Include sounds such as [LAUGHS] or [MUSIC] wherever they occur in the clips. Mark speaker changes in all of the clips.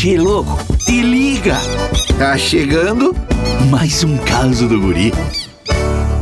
Speaker 1: Che, louco, te liga! Tá chegando mais um caso do guri.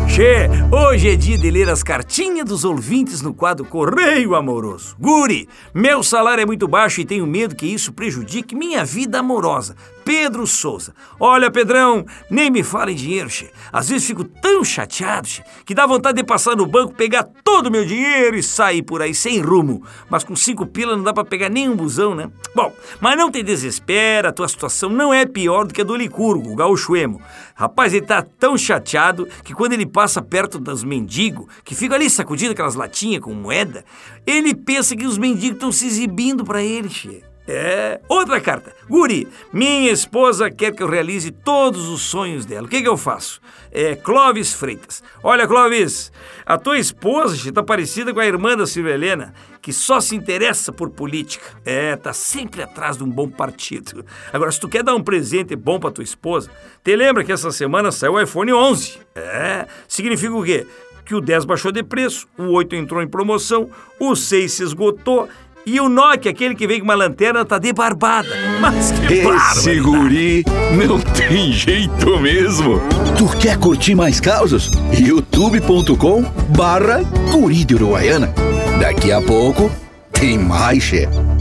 Speaker 2: Che, hoje é dia de ler as cartinhas dos ouvintes no quadro Correio Amoroso. Guri, meu salário é muito baixo e tenho medo que isso prejudique minha vida amorosa. Pedro Souza. Olha, Pedrão, nem me fala em dinheiro, che. Às vezes fico tão chateado, che, que dá vontade de passar no banco, pegar todo o meu dinheiro e sair por aí sem rumo. Mas com cinco pilas não dá para pegar nem um busão, né? Bom, mas não te desespera, a tua situação não é pior do que a do Licurgo, o gaúcho emo. Rapaz, ele tá tão chateado que quando ele passa perto dos mendigos, que ficam ali sacudindo aquelas latinhas com moeda, ele pensa que os mendigos estão se exibindo para ele, che. É. Outra carta. Guri, minha esposa quer que eu realize todos os sonhos dela. O que, que eu faço? É Clóvis Freitas. Olha, Clóvis, a tua esposa está parecida com a irmã da Silvia Helena, que só se interessa por política. É, tá sempre atrás de um bom partido. Agora, se tu quer dar um presente bom para tua esposa, te lembra que essa semana saiu o iPhone 11. É. Significa o quê? Que o 10 baixou de preço, o 8 entrou em promoção, o 6 se esgotou e o Nokia, aquele que vem com uma lanterna, tá de barbada. Mas que
Speaker 1: Esse guri não tem [LAUGHS] jeito mesmo. Tu quer curtir mais causas? youtube.com barra guri de Uruguaiana. Daqui a pouco tem mais, chefe.